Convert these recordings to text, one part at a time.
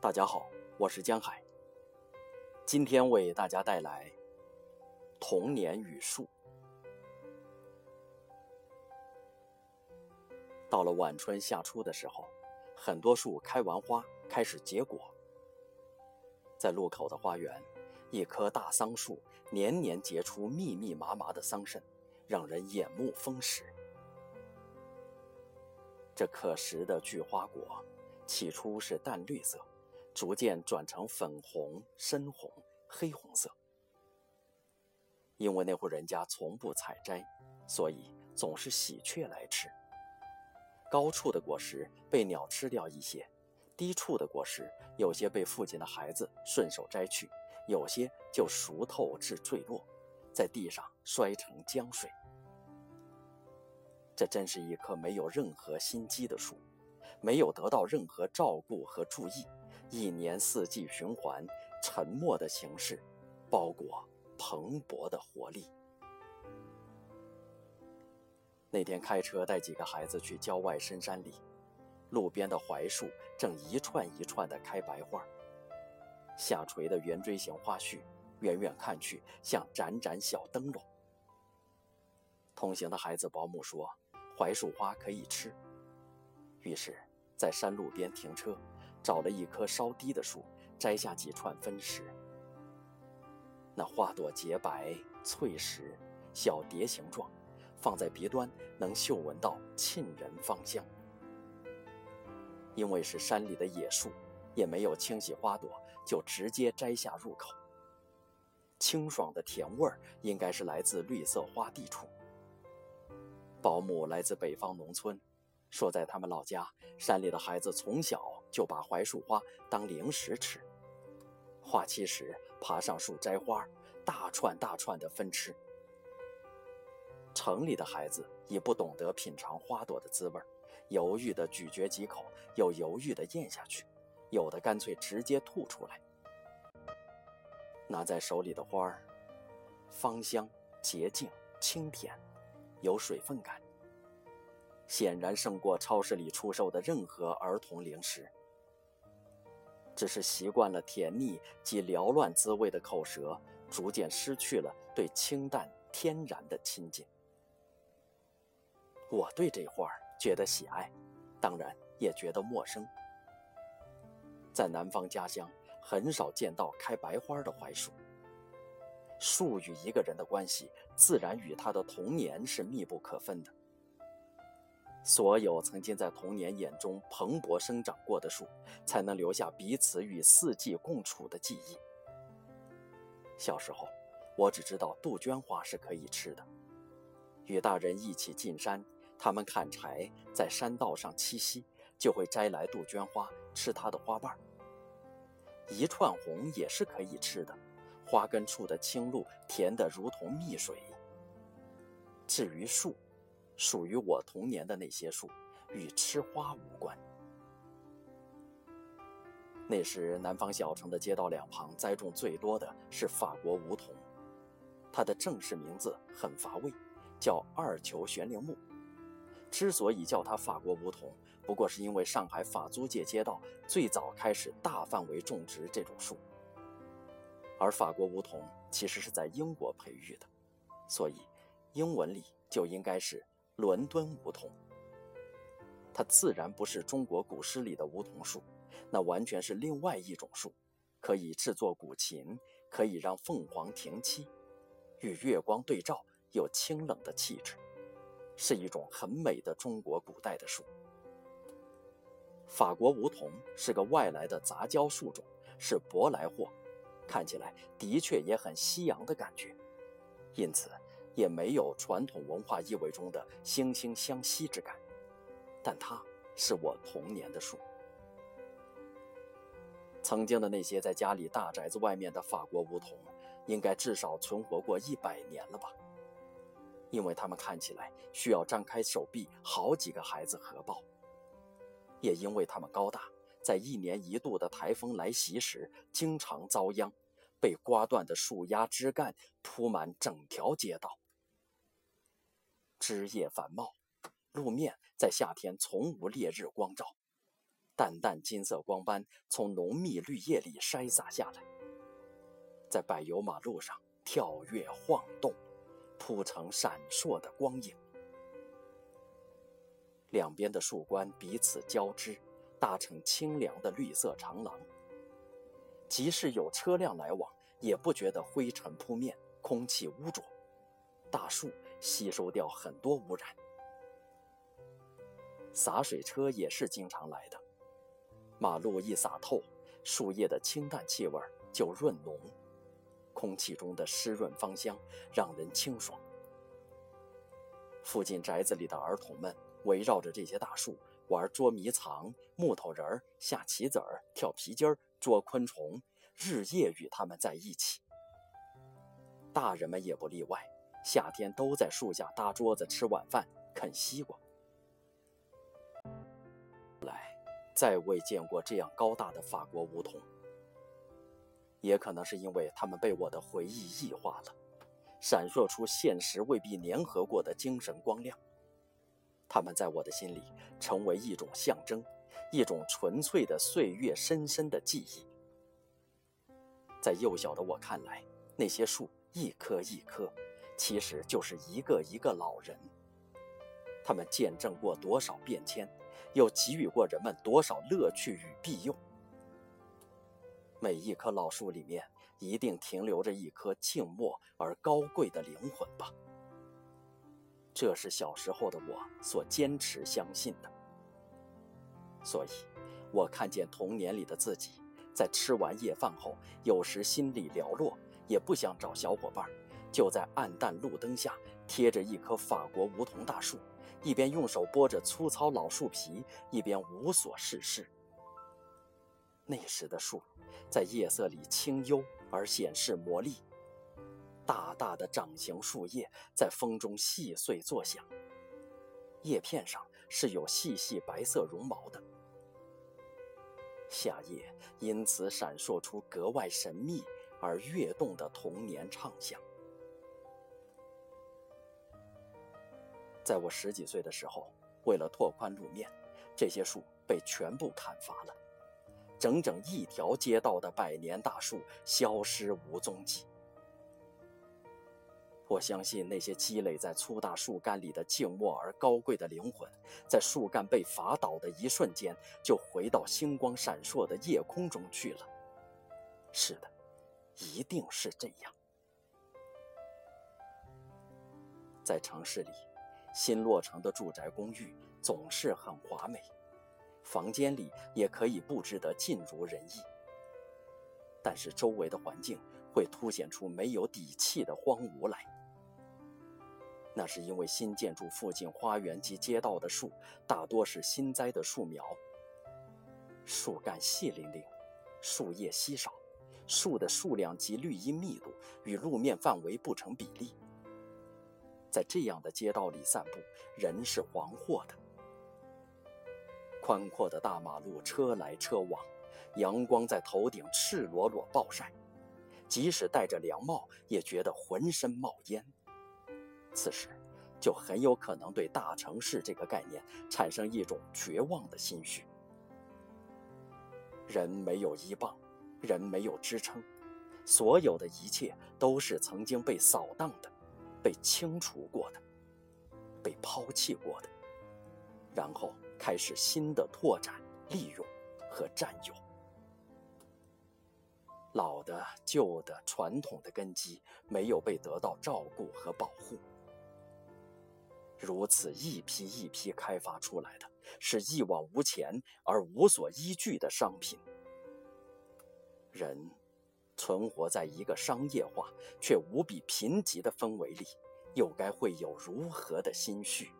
大家好，我是江海。今天为大家带来《童年与树》。到了晚春夏初的时候，很多树开完花，开始结果。在路口的花园，一棵大桑树年年结出密密麻麻的桑葚，让人眼目丰实。这可食的菊花果，起初是淡绿色。逐渐转成粉红、深红、黑红色。因为那户人家从不采摘，所以总是喜鹊来吃。高处的果实被鸟吃掉一些，低处的果实有些被附近的孩子顺手摘去，有些就熟透至坠落，在地上摔成浆水。这真是一棵没有任何心机的树，没有得到任何照顾和注意。一年四季循环，沉默的形式，包裹蓬勃的活力。那天开车带几个孩子去郊外深山里，路边的槐树正一串一串的开白花，下垂的圆锥形花序，远远看去像盏盏小灯笼。同行的孩子保姆说，槐树花可以吃，于是，在山路边停车。找了一棵稍低的树，摘下几串分食。那花朵洁白翠实，小碟形状，放在鼻端能嗅闻到沁人芳香。因为是山里的野树，也没有清洗花朵，就直接摘下入口。清爽的甜味儿，应该是来自绿色花地处。保姆来自北方农村。说，在他们老家，山里的孩子从小就把槐树花当零食吃，花期时爬上树摘花，大串大串的分吃。城里的孩子已不懂得品尝花朵的滋味，犹豫地咀嚼几口，又犹豫地咽下去，有的干脆直接吐出来。拿在手里的花儿，芳香、洁净、清甜，有水分感。显然胜过超市里出售的任何儿童零食。只是习惯了甜腻及缭乱滋味的口舌，逐渐失去了对清淡天然的亲近。我对这花儿觉得喜爱，当然也觉得陌生。在南方家乡，很少见到开白花的槐树。树与一个人的关系，自然与他的童年是密不可分的。所有曾经在童年眼中蓬勃生长过的树，才能留下彼此与四季共处的记忆。小时候，我只知道杜鹃花是可以吃的。与大人一起进山，他们砍柴，在山道上栖息，就会摘来杜鹃花吃它的花瓣。一串红也是可以吃的，花根处的青露甜得如同蜜水。至于树，属于我童年的那些树，与吃花无关。那时，南方小城的街道两旁栽种最多的是法国梧桐，它的正式名字很乏味，叫二球悬铃木。之所以叫它法国梧桐，不过是因为上海法租界街道最早开始大范围种植这种树，而法国梧桐其实是在英国培育的，所以英文里就应该是。伦敦梧桐，它自然不是中国古诗里的梧桐树，那完全是另外一种树，可以制作古琴，可以让凤凰停栖，与月光对照，有清冷的气质，是一种很美的中国古代的树。法国梧桐是个外来的杂交树种，是舶来货，看起来的确也很西洋的感觉，因此。也没有传统文化意味中的惺惺相惜之感，但它是我童年的树。曾经的那些在家里大宅子外面的法国梧桐，应该至少存活过一百年了吧？因为他们看起来需要张开手臂，好几个孩子合抱。也因为他们高大，在一年一度的台风来袭时，经常遭殃，被刮断的树丫枝干铺满整条街道，枝叶繁茂，路面在夏天从无烈日光照，淡淡金色光斑从浓密绿叶里筛洒下来，在柏油马路上跳跃晃动，铺成闪烁的光影。两边的树冠彼此交织，搭成清凉的绿色长廊。即使有车辆来往，也不觉得灰尘扑面、空气污浊。大树吸收掉很多污染。洒水车也是经常来的，马路一洒透，树叶的清淡气味就润浓，空气中的湿润芳香让人清爽。附近宅子里的儿童们。围绕着这些大树玩捉迷藏、木头人、下棋子儿、跳皮筋儿、捉昆虫，日夜与他们在一起。大人们也不例外，夏天都在树下搭桌子吃晚饭、啃西瓜。来，再未见过这样高大的法国梧桐。也可能是因为他们被我的回忆异化了，闪烁出现实未必粘合过的精神光亮。他们在我的心里成为一种象征，一种纯粹的岁月深深的记忆。在幼小的我看来，那些树一棵一棵，其实就是一个一个老人。他们见证过多少变迁，又给予过人们多少乐趣与庇佑。每一棵老树里面，一定停留着一颗静默而高贵的灵魂吧。这是小时候的我所坚持相信的，所以，我看见童年里的自己，在吃完夜饭后，有时心里寥落，也不想找小伙伴，就在暗淡路灯下贴着一棵法国梧桐大树，一边用手剥着粗糙老树皮，一边无所事事。那时的树，在夜色里清幽而显示魔力。大大的掌形树叶在风中细碎作响，叶片上是有细细白色绒毛的。夏夜因此闪烁出格外神秘而跃动的童年畅想。在我十几岁的时候，为了拓宽路面，这些树被全部砍伐了，整整一条街道的百年大树消失无踪迹。我相信那些积累在粗大树干里的静默而高贵的灵魂，在树干被伐倒的一瞬间，就回到星光闪烁的夜空中去了。是的，一定是这样。在城市里，新落成的住宅公寓总是很华美，房间里也可以布置得尽如人意。但是周围的环境会凸显出没有底气的荒芜来。那是因为新建筑附近花园及街道的树大多是新栽的树苗，树干细凌凌，树叶稀少，树的数量及绿荫密度与路面范围不成比例。在这样的街道里散步，人是惶惑的。宽阔的大马路，车来车往，阳光在头顶赤裸裸暴晒，即使戴着凉帽，也觉得浑身冒烟。此时，就很有可能对大城市这个概念产生一种绝望的心绪。人没有依傍，人没有支撑，所有的一切都是曾经被扫荡的，被清除过的，被抛弃过的，然后开始新的拓展、利用和占有。老的、旧的、传统的根基没有被得到照顾和保护。如此一批一批开发出来的，是一往无前而无所依据的商品。人存活在一个商业化却无比贫瘠的氛围里，又该会有如何的心绪？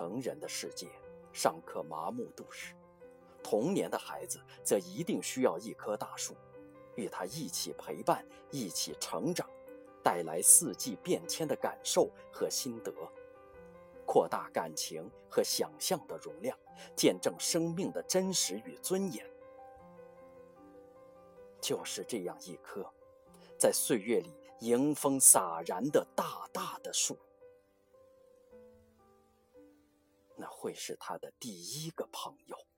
成人的世界尚可麻木度日，童年的孩子则一定需要一棵大树，与他一起陪伴，一起成长。带来四季变迁的感受和心得，扩大感情和想象的容量，见证生命的真实与尊严。就是这样一棵，在岁月里迎风洒然的大大的树。会是他的第一个朋友。